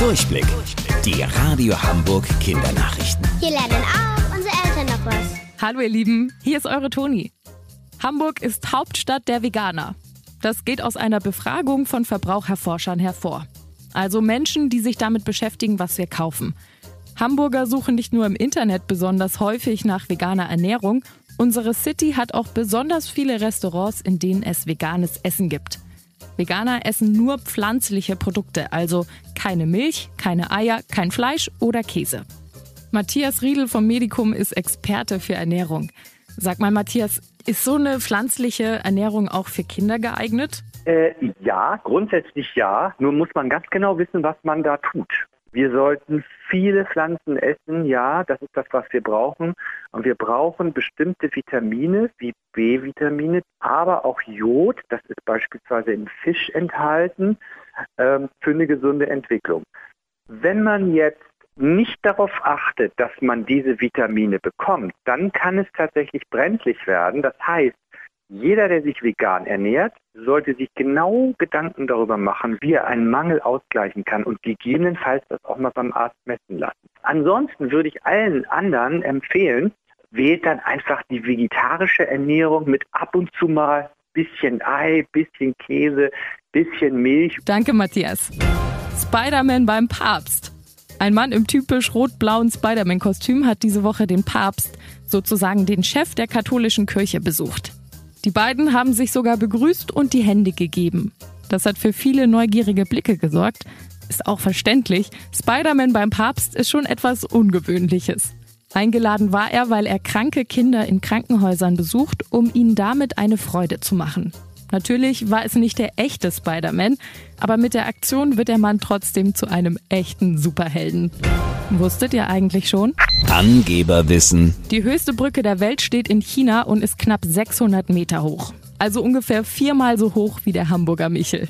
Durchblick. Die Radio Hamburg Kindernachrichten. Hier lernen auch unsere Eltern noch was. Hallo ihr Lieben, hier ist eure Toni. Hamburg ist Hauptstadt der Veganer. Das geht aus einer Befragung von Verbraucherforschern hervor. Also Menschen, die sich damit beschäftigen, was wir kaufen. Hamburger suchen nicht nur im Internet besonders häufig nach veganer Ernährung, unsere City hat auch besonders viele Restaurants, in denen es veganes Essen gibt. Veganer essen nur pflanzliche Produkte, also keine Milch, keine Eier, kein Fleisch oder Käse. Matthias Riedel vom Medikum ist Experte für Ernährung. Sag mal, Matthias, ist so eine pflanzliche Ernährung auch für Kinder geeignet? Äh, ja, grundsätzlich ja. Nur muss man ganz genau wissen, was man da tut. Wir sollten viele Pflanzen essen, ja, das ist das, was wir brauchen. Und wir brauchen bestimmte Vitamine wie B-Vitamine, aber auch Jod, das ist beispielsweise im Fisch enthalten, ähm, für eine gesunde Entwicklung. Wenn man jetzt nicht darauf achtet, dass man diese Vitamine bekommt, dann kann es tatsächlich brenzlig werden. Das heißt, jeder, der sich vegan ernährt, sollte sich genau Gedanken darüber machen, wie er einen Mangel ausgleichen kann und gegebenenfalls das auch mal beim Arzt messen lassen. Ansonsten würde ich allen anderen empfehlen, wählt dann einfach die vegetarische Ernährung mit ab und zu mal bisschen Ei, bisschen Käse, bisschen Milch. Danke, Matthias. Spider-Man beim Papst. Ein Mann im typisch rot-blauen Spider-Man-Kostüm hat diese Woche den Papst, sozusagen den Chef der katholischen Kirche, besucht. Die beiden haben sich sogar begrüßt und die Hände gegeben. Das hat für viele neugierige Blicke gesorgt. Ist auch verständlich. Spider-Man beim Papst ist schon etwas Ungewöhnliches. Eingeladen war er, weil er kranke Kinder in Krankenhäusern besucht, um ihnen damit eine Freude zu machen. Natürlich war es nicht der echte Spider-Man, aber mit der Aktion wird der Mann trotzdem zu einem echten Superhelden. Wusstet ihr eigentlich schon? Angeberwissen. Die höchste Brücke der Welt steht in China und ist knapp 600 Meter hoch. Also ungefähr viermal so hoch wie der Hamburger Michel.